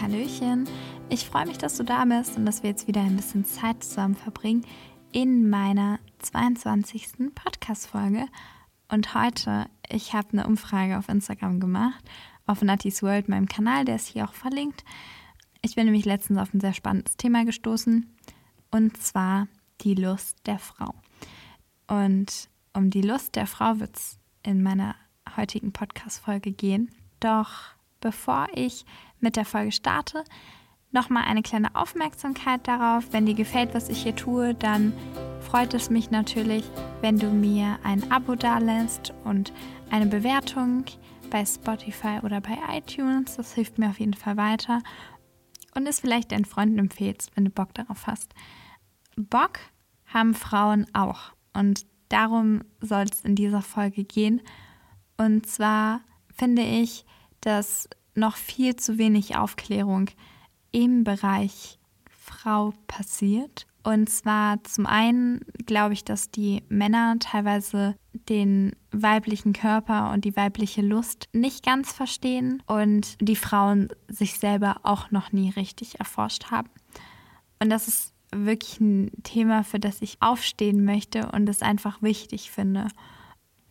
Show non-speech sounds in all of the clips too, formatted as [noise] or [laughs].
Hallöchen. Ich freue mich, dass du da bist und dass wir jetzt wieder ein bisschen Zeit zusammen verbringen in meiner 22. Podcast-Folge. Und heute, ich habe eine Umfrage auf Instagram gemacht, auf Natty's World, meinem Kanal, der ist hier auch verlinkt. Ich bin nämlich letztens auf ein sehr spannendes Thema gestoßen und zwar die Lust der Frau. Und um die Lust der Frau wird es in meiner heutigen Podcast-Folge gehen. Doch bevor ich mit der Folge starte, nochmal eine kleine Aufmerksamkeit darauf. Wenn dir gefällt, was ich hier tue, dann freut es mich natürlich, wenn du mir ein Abo dalässt und eine Bewertung bei Spotify oder bei iTunes. Das hilft mir auf jeden Fall weiter. Und es vielleicht deinen Freunden empfehlst, wenn du Bock darauf hast. Bock haben Frauen auch. Und darum soll es in dieser Folge gehen. Und zwar finde ich, dass noch viel zu wenig Aufklärung im Bereich Frau passiert. Und zwar zum einen glaube ich, dass die Männer teilweise den weiblichen Körper und die weibliche Lust nicht ganz verstehen und die Frauen sich selber auch noch nie richtig erforscht haben. Und das ist wirklich ein Thema, für das ich aufstehen möchte und es einfach wichtig finde.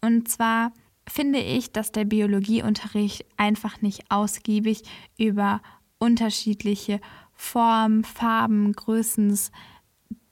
Und zwar finde ich, dass der Biologieunterricht einfach nicht ausgiebig über unterschiedliche Formen, Farben, Größens,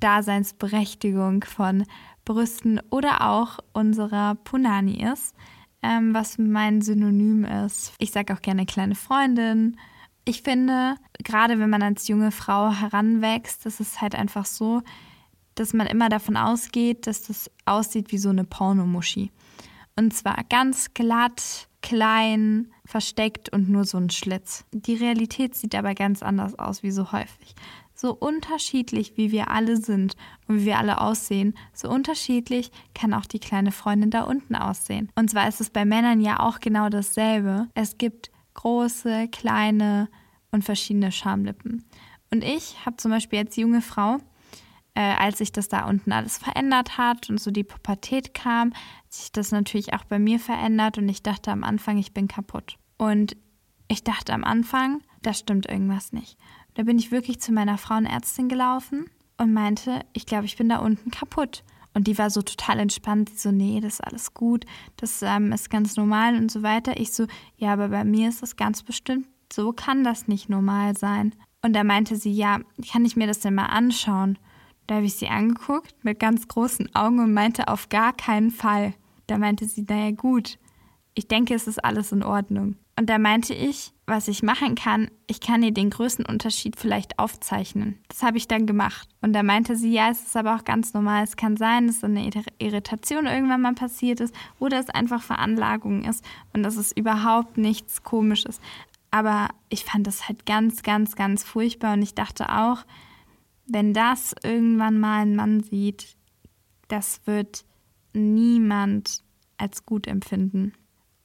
Daseinsberechtigung von Brüsten oder auch unserer Punani ist, ähm, was mein Synonym ist. Ich sage auch gerne kleine Freundin. Ich finde, gerade wenn man als junge Frau heranwächst, das ist halt einfach so, dass man immer davon ausgeht, dass das aussieht wie so eine Pornomuschi. Und zwar ganz glatt, klein, versteckt und nur so ein Schlitz. Die Realität sieht aber ganz anders aus, wie so häufig. So unterschiedlich wie wir alle sind und wie wir alle aussehen, so unterschiedlich kann auch die kleine Freundin da unten aussehen. Und zwar ist es bei Männern ja auch genau dasselbe. Es gibt große, kleine und verschiedene Schamlippen. Und ich habe zum Beispiel als junge Frau äh, als sich das da unten alles verändert hat und so die Pubertät kam, hat sich das natürlich auch bei mir verändert und ich dachte am Anfang, ich bin kaputt. Und ich dachte am Anfang, da stimmt irgendwas nicht. Da bin ich wirklich zu meiner Frauenärztin gelaufen und meinte, ich glaube, ich bin da unten kaputt. Und die war so total entspannt, die so, nee, das ist alles gut, das ähm, ist ganz normal und so weiter. Ich so, ja, aber bei mir ist das ganz bestimmt, so kann das nicht normal sein. Und da meinte sie, ja, kann ich mir das denn mal anschauen? Da habe ich sie angeguckt mit ganz großen Augen und meinte auf gar keinen Fall. Da meinte sie, naja gut, ich denke, es ist alles in Ordnung. Und da meinte ich, was ich machen kann, ich kann ihr den Größenunterschied vielleicht aufzeichnen. Das habe ich dann gemacht. Und da meinte sie, ja, es ist aber auch ganz normal. Es kann sein, dass eine Irritation irgendwann mal passiert ist oder es einfach Veranlagung ist und dass es überhaupt nichts Komisches. Aber ich fand das halt ganz, ganz, ganz furchtbar und ich dachte auch, wenn das irgendwann mal ein Mann sieht, das wird niemand als gut empfinden.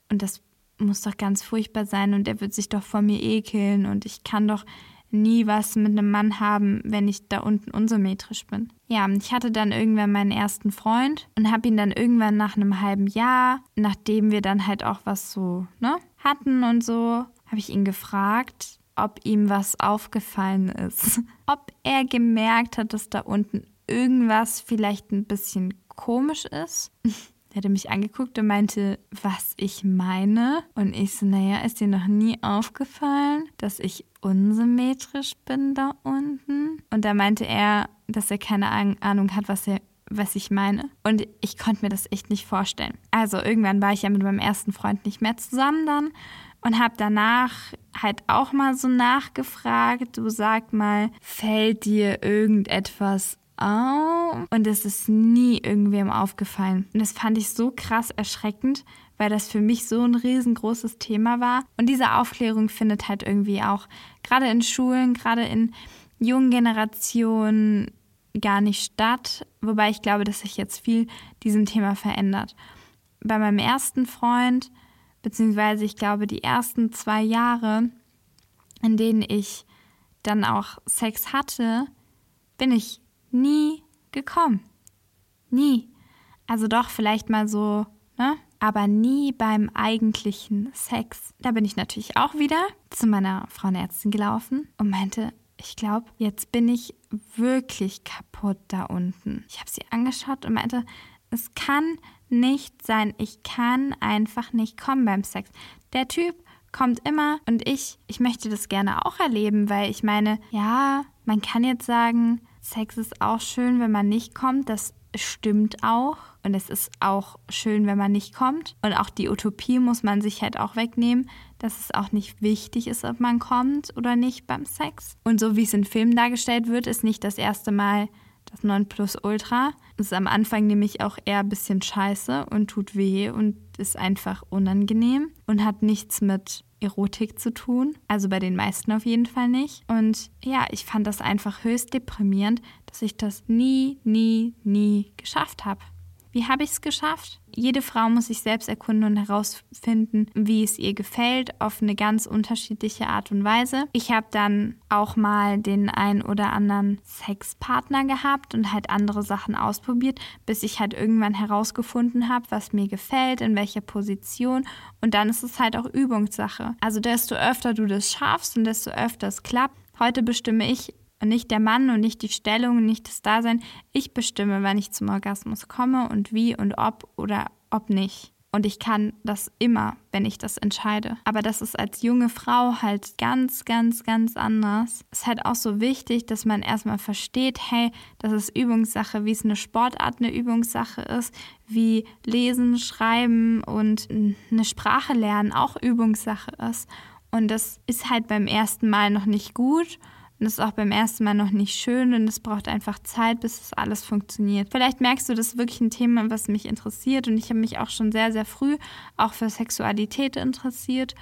Und das muss doch ganz furchtbar sein und er wird sich doch vor mir ekeln und ich kann doch nie was mit einem Mann haben, wenn ich da unten unsymmetrisch bin. Ja, ich hatte dann irgendwann meinen ersten Freund und habe ihn dann irgendwann nach einem halben Jahr, nachdem wir dann halt auch was so, ne, hatten und so, habe ich ihn gefragt, ob ihm was aufgefallen ist. [laughs] Ob er gemerkt hat, dass da unten irgendwas vielleicht ein bisschen komisch ist. [laughs] Er hatte mich angeguckt und meinte, was ich meine. Und ich so, naja, ist dir noch nie aufgefallen, dass ich unsymmetrisch bin da unten? Und da meinte er, dass er keine Ahnung hat, was er was ich meine. Und ich konnte mir das echt nicht vorstellen. Also irgendwann war ich ja mit meinem ersten Freund nicht mehr zusammen dann und habe danach halt auch mal so nachgefragt, du sag mal, fällt dir irgendetwas auf? Und es ist nie irgendwem aufgefallen. Und das fand ich so krass erschreckend, weil das für mich so ein riesengroßes Thema war. Und diese Aufklärung findet halt irgendwie auch gerade in Schulen, gerade in jungen Generationen gar nicht statt. Wobei ich glaube, dass sich jetzt viel diesem Thema verändert. Bei meinem ersten Freund beziehungsweise ich glaube, die ersten zwei Jahre, in denen ich dann auch Sex hatte, bin ich nie gekommen. Nie. Also doch vielleicht mal so, ne? aber nie beim eigentlichen Sex. Da bin ich natürlich auch wieder zu meiner Frauenärztin gelaufen und meinte, ich glaube, jetzt bin ich wirklich kaputt da unten. Ich habe sie angeschaut und meinte, es kann nicht sein, ich kann einfach nicht kommen beim Sex. Der Typ kommt immer und ich, ich möchte das gerne auch erleben, weil ich meine, ja, man kann jetzt sagen, Sex ist auch schön, wenn man nicht kommt. Das stimmt auch. Und es ist auch schön, wenn man nicht kommt. Und auch die Utopie muss man sich halt auch wegnehmen, dass es auch nicht wichtig ist, ob man kommt oder nicht beim Sex. Und so wie es in Filmen dargestellt wird, ist nicht das erste Mal das Nonplusultra. Das ist am Anfang nämlich auch eher ein bisschen scheiße und tut weh und ist einfach unangenehm und hat nichts mit Erotik zu tun. Also bei den meisten auf jeden Fall nicht. Und ja, ich fand das einfach höchst deprimierend, dass ich das nie, nie, nie geschafft habe. Wie habe ich es geschafft? Jede Frau muss sich selbst erkunden und herausfinden, wie es ihr gefällt, auf eine ganz unterschiedliche Art und Weise. Ich habe dann auch mal den ein oder anderen Sexpartner gehabt und halt andere Sachen ausprobiert, bis ich halt irgendwann herausgefunden habe, was mir gefällt, in welcher Position. Und dann ist es halt auch Übungssache. Also desto öfter du das schaffst und desto öfter es klappt. Heute bestimme ich, nicht der Mann und nicht die Stellung nicht das Dasein. Ich bestimme, wann ich zum Orgasmus komme und wie und ob oder ob nicht. Und ich kann das immer, wenn ich das entscheide. Aber das ist als junge Frau halt ganz, ganz, ganz anders. Es ist halt auch so wichtig, dass man erstmal versteht, hey, das ist Übungssache, wie es eine Sportart eine Übungssache ist, wie Lesen, Schreiben und eine Sprache lernen auch Übungssache ist. Und das ist halt beim ersten Mal noch nicht gut. Und das ist auch beim ersten Mal noch nicht schön und es braucht einfach Zeit, bis das alles funktioniert. Vielleicht merkst du, das ist wirklich ein Thema, was mich interessiert und ich habe mich auch schon sehr, sehr früh auch für Sexualität interessiert.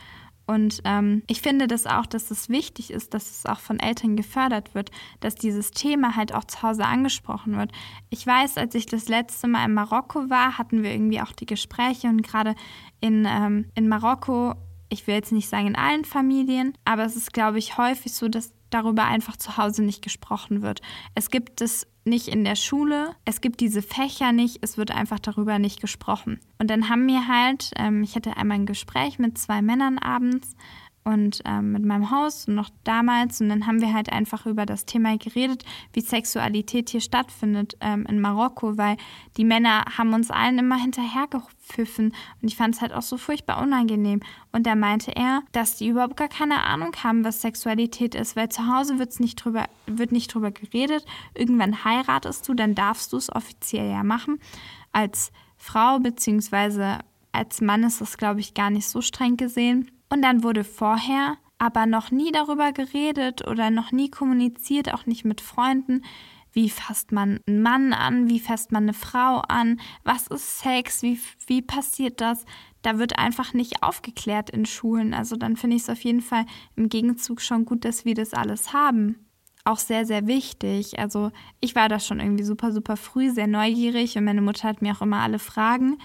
Und ähm, ich finde das auch, dass es wichtig ist, dass es auch von Eltern gefördert wird, dass dieses Thema halt auch zu Hause angesprochen wird. Ich weiß, als ich das letzte Mal in Marokko war, hatten wir irgendwie auch die Gespräche und gerade in, ähm, in Marokko, ich will jetzt nicht sagen in allen Familien, aber es ist, glaube ich, häufig so, dass darüber einfach zu Hause nicht gesprochen wird. Es gibt es nicht in der Schule, es gibt diese Fächer nicht, es wird einfach darüber nicht gesprochen. Und dann haben wir halt, ähm, ich hatte einmal ein Gespräch mit zwei Männern abends und ähm, mit meinem Haus und noch damals. Und dann haben wir halt einfach über das Thema geredet, wie Sexualität hier stattfindet ähm, in Marokko, weil die Männer haben uns allen immer hinterhergepfiffen. Und ich fand es halt auch so furchtbar unangenehm. Und da meinte er, dass die überhaupt gar keine Ahnung haben, was Sexualität ist, weil zu Hause wird's nicht drüber, wird nicht drüber geredet. Irgendwann heiratest du, dann darfst du es offiziell ja machen. Als Frau beziehungsweise als Mann ist das, glaube ich, gar nicht so streng gesehen. Und dann wurde vorher aber noch nie darüber geredet oder noch nie kommuniziert, auch nicht mit Freunden. Wie fasst man einen Mann an? Wie fasst man eine Frau an? Was ist Sex? Wie, wie passiert das? Da wird einfach nicht aufgeklärt in Schulen. Also dann finde ich es auf jeden Fall im Gegenzug schon gut, dass wir das alles haben. Auch sehr, sehr wichtig. Also ich war da schon irgendwie super, super früh, sehr neugierig und meine Mutter hat mir auch immer alle Fragen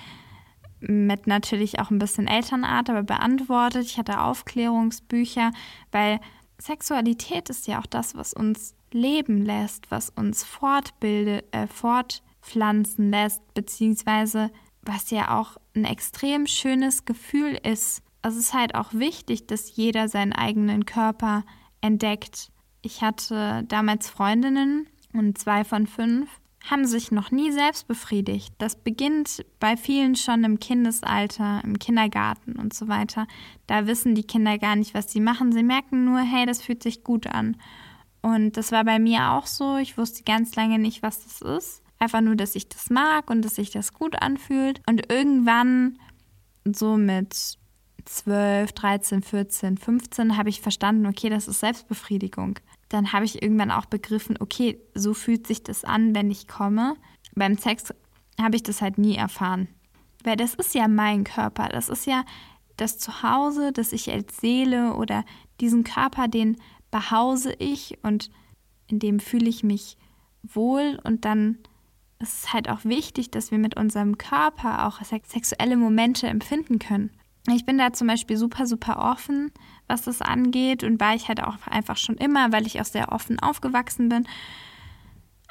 mit natürlich auch ein bisschen Elternart, aber beantwortet. Ich hatte Aufklärungsbücher, weil Sexualität ist ja auch das, was uns leben lässt, was uns fortbildet, äh, fortpflanzen lässt, beziehungsweise was ja auch ein extrem schönes Gefühl ist. Also es ist halt auch wichtig, dass jeder seinen eigenen Körper entdeckt. Ich hatte damals Freundinnen und zwei von fünf haben sich noch nie selbst befriedigt. Das beginnt bei vielen schon im Kindesalter, im Kindergarten und so weiter. Da wissen die Kinder gar nicht, was sie machen. Sie merken nur, hey, das fühlt sich gut an. Und das war bei mir auch so. Ich wusste ganz lange nicht, was das ist. Einfach nur, dass ich das mag und dass sich das gut anfühlt. Und irgendwann, so mit 12, 13, 14, 15, habe ich verstanden, okay, das ist Selbstbefriedigung dann habe ich irgendwann auch begriffen, okay, so fühlt sich das an, wenn ich komme. Beim Sex habe ich das halt nie erfahren. Weil das ist ja mein Körper, das ist ja das Zuhause, das ich als Seele oder diesen Körper, den behause ich und in dem fühle ich mich wohl und dann ist es halt auch wichtig, dass wir mit unserem Körper auch sexuelle Momente empfinden können. Ich bin da zum Beispiel super, super offen, was das angeht und war ich halt auch einfach schon immer, weil ich auch sehr offen aufgewachsen bin.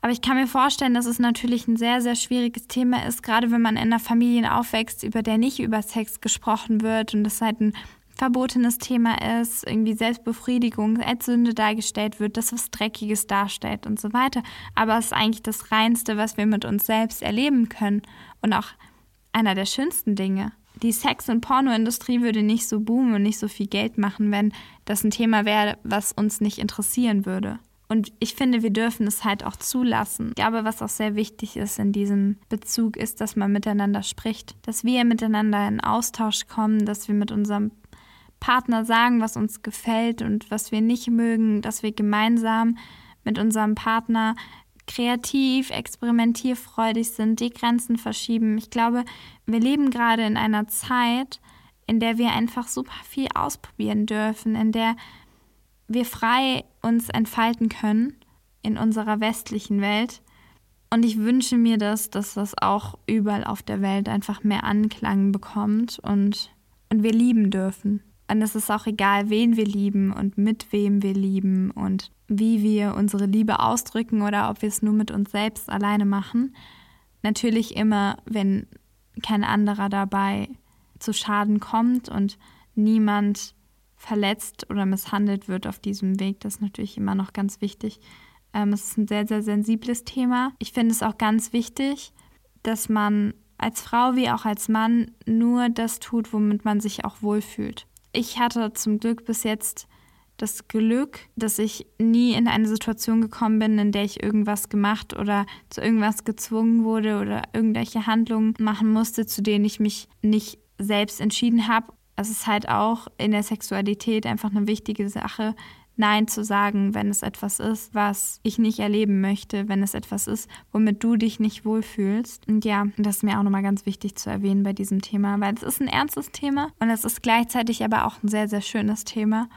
Aber ich kann mir vorstellen, dass es natürlich ein sehr, sehr schwieriges Thema ist, gerade wenn man in einer Familie aufwächst, über der nicht über Sex gesprochen wird und es halt ein verbotenes Thema ist, irgendwie Selbstbefriedigung als Sünde dargestellt wird, das was Dreckiges darstellt und so weiter. Aber es ist eigentlich das Reinste, was wir mit uns selbst erleben können und auch einer der schönsten Dinge. Die Sex- und Pornoindustrie würde nicht so boomen und nicht so viel Geld machen, wenn das ein Thema wäre, was uns nicht interessieren würde. Und ich finde, wir dürfen es halt auch zulassen. Ich glaube, was auch sehr wichtig ist in diesem Bezug, ist, dass man miteinander spricht, dass wir miteinander in Austausch kommen, dass wir mit unserem Partner sagen, was uns gefällt und was wir nicht mögen, dass wir gemeinsam mit unserem Partner kreativ, experimentierfreudig sind, die Grenzen verschieben. Ich glaube, wir leben gerade in einer Zeit, in der wir einfach super viel ausprobieren dürfen, in der wir frei uns entfalten können in unserer westlichen Welt. Und ich wünsche mir das, dass das auch überall auf der Welt einfach mehr Anklang bekommt und, und wir lieben dürfen. Und es ist auch egal, wen wir lieben und mit wem wir lieben und wie wir unsere Liebe ausdrücken oder ob wir es nur mit uns selbst alleine machen. Natürlich immer, wenn kein anderer dabei zu Schaden kommt und niemand verletzt oder misshandelt wird auf diesem Weg. Das ist natürlich immer noch ganz wichtig. Ähm, es ist ein sehr, sehr sensibles Thema. Ich finde es auch ganz wichtig, dass man als Frau wie auch als Mann nur das tut, womit man sich auch wohlfühlt. Ich hatte zum Glück bis jetzt das Glück, dass ich nie in eine Situation gekommen bin, in der ich irgendwas gemacht oder zu irgendwas gezwungen wurde oder irgendwelche Handlungen machen musste, zu denen ich mich nicht selbst entschieden habe. Es ist halt auch in der Sexualität einfach eine wichtige Sache, Nein zu sagen, wenn es etwas ist, was ich nicht erleben möchte, wenn es etwas ist, womit du dich nicht wohlfühlst. Und ja, das ist mir auch nochmal ganz wichtig zu erwähnen bei diesem Thema, weil es ist ein ernstes Thema und es ist gleichzeitig aber auch ein sehr, sehr schönes Thema.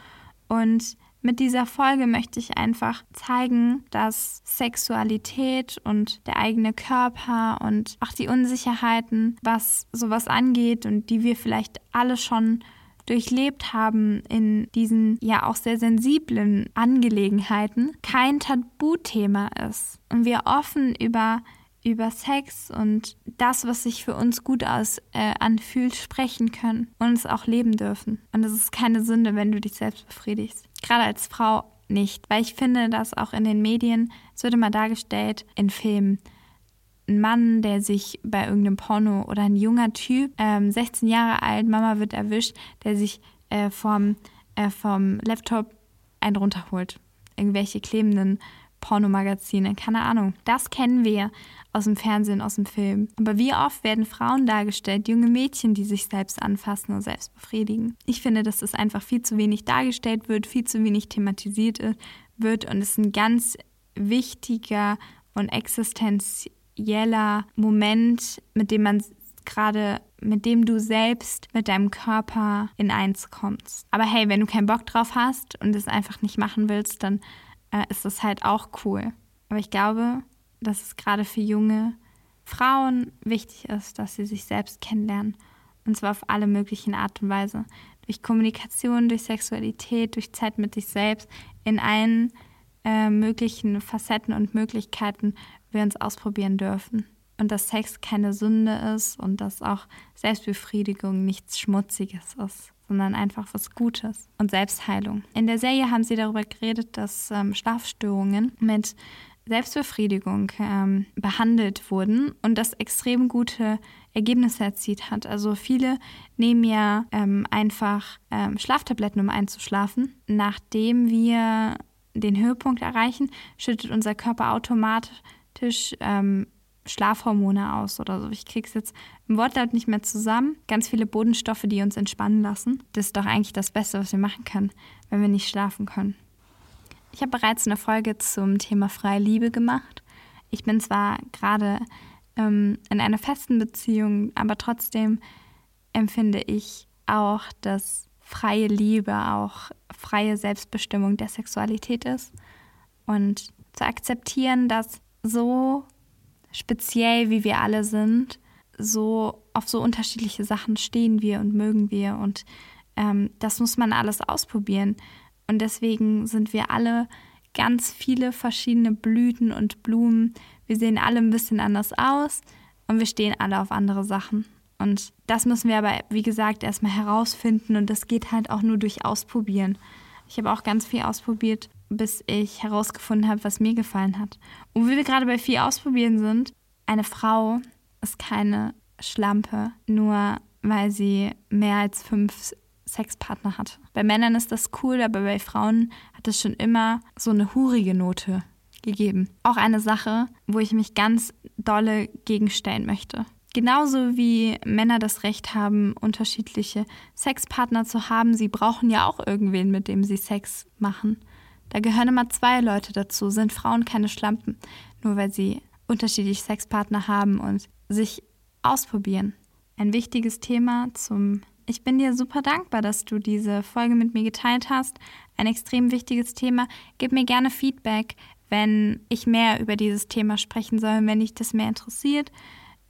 Und mit dieser Folge möchte ich einfach zeigen, dass Sexualität und der eigene Körper und auch die Unsicherheiten, was sowas angeht und die wir vielleicht alle schon durchlebt haben in diesen ja auch sehr sensiblen Angelegenheiten, kein Tabuthema ist und wir offen über über Sex und das, was sich für uns gut aus, äh, anfühlt, sprechen können und es auch leben dürfen. Und es ist keine Sünde, wenn du dich selbst befriedigst. Gerade als Frau nicht, weil ich finde, dass auch in den Medien, es wird immer dargestellt, in Filmen, ein Mann, der sich bei irgendeinem Porno oder ein junger Typ, ähm, 16 Jahre alt, Mama wird erwischt, der sich äh, vom, äh, vom Laptop einen runterholt. Irgendwelche klebenden Pornomagazine, keine Ahnung. Das kennen wir aus dem Fernsehen, aus dem Film. Aber wie oft werden Frauen dargestellt, junge Mädchen, die sich selbst anfassen und selbst befriedigen? Ich finde, dass das einfach viel zu wenig dargestellt wird, viel zu wenig thematisiert wird und es ein ganz wichtiger und existenzieller Moment, mit dem man gerade mit dem du selbst mit deinem Körper in eins kommst. Aber hey, wenn du keinen Bock drauf hast und es einfach nicht machen willst, dann äh, ist das halt auch cool. Aber ich glaube, dass es gerade für junge Frauen wichtig ist, dass sie sich selbst kennenlernen. Und zwar auf alle möglichen Art und Weise. Durch Kommunikation, durch Sexualität, durch Zeit mit sich selbst, in allen äh, möglichen Facetten und Möglichkeiten wir uns ausprobieren dürfen. Und dass Sex keine Sünde ist und dass auch Selbstbefriedigung nichts Schmutziges ist sondern einfach was Gutes und Selbstheilung. In der Serie haben sie darüber geredet, dass ähm, Schlafstörungen mit Selbstbefriedigung ähm, behandelt wurden und das extrem gute Ergebnisse erzielt hat. Also viele nehmen ja ähm, einfach ähm, Schlaftabletten, um einzuschlafen. Nachdem wir den Höhepunkt erreichen, schüttet unser Körper automatisch ähm, Schlafhormone aus oder so. Ich krieg's jetzt im Wortlaut nicht mehr zusammen. Ganz viele Bodenstoffe, die uns entspannen lassen. Das ist doch eigentlich das Beste, was wir machen können, wenn wir nicht schlafen können. Ich habe bereits eine Folge zum Thema freie Liebe gemacht. Ich bin zwar gerade ähm, in einer festen Beziehung, aber trotzdem empfinde ich auch, dass freie Liebe auch freie Selbstbestimmung der Sexualität ist. Und zu akzeptieren, dass so speziell wie wir alle sind, so auf so unterschiedliche Sachen stehen wir und mögen wir und ähm, das muss man alles ausprobieren. Und deswegen sind wir alle ganz viele verschiedene Blüten und Blumen. Wir sehen alle ein bisschen anders aus und wir stehen alle auf andere Sachen. Und das müssen wir aber, wie gesagt, erstmal herausfinden und das geht halt auch nur durch Ausprobieren. Ich habe auch ganz viel ausprobiert, bis ich herausgefunden habe, was mir gefallen hat. Und wie wir gerade bei viel ausprobieren sind, eine Frau ist keine Schlampe, nur weil sie mehr als fünf Sexpartner hat. Bei Männern ist das cool, aber bei Frauen hat es schon immer so eine hurige Note gegeben. Auch eine Sache, wo ich mich ganz dolle gegenstellen möchte. Genauso wie Männer das Recht haben, unterschiedliche Sexpartner zu haben, sie brauchen ja auch irgendwen, mit dem sie Sex machen. Da gehören immer zwei Leute dazu, sind Frauen keine Schlampen, nur weil sie unterschiedliche Sexpartner haben und sich ausprobieren. Ein wichtiges Thema zum ich bin dir super dankbar, dass du diese Folge mit mir geteilt hast. Ein extrem wichtiges Thema. Gib mir gerne Feedback, wenn ich mehr über dieses Thema sprechen soll, wenn dich das mehr interessiert.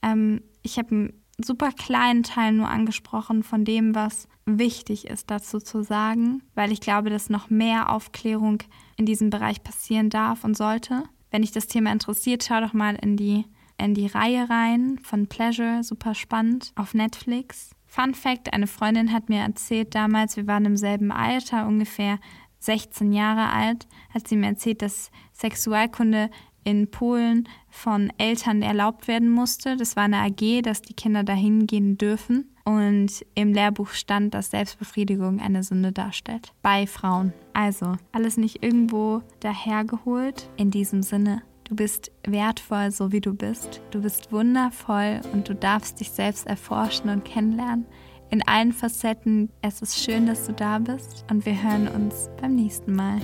Ähm, ich habe einen super kleinen Teil nur angesprochen von dem, was wichtig ist dazu zu sagen, weil ich glaube, dass noch mehr Aufklärung in diesem Bereich passieren darf und sollte. Wenn dich das Thema interessiert, schau doch mal in die, in die Reihe rein von Pleasure, super spannend, auf Netflix. Fun Fact: Eine Freundin hat mir erzählt damals, wir waren im selben Alter, ungefähr 16 Jahre alt, hat sie mir erzählt, dass Sexualkunde in Polen von Eltern erlaubt werden musste. Das war eine AG, dass die Kinder dahin gehen dürfen. Und im Lehrbuch stand, dass Selbstbefriedigung eine Sünde darstellt. Bei Frauen. Also, alles nicht irgendwo dahergeholt. In diesem Sinne, Du bist wertvoll, so wie du bist. Du bist wundervoll und du darfst dich selbst erforschen und kennenlernen. In allen Facetten. Es ist schön, dass du da bist und wir hören uns beim nächsten Mal.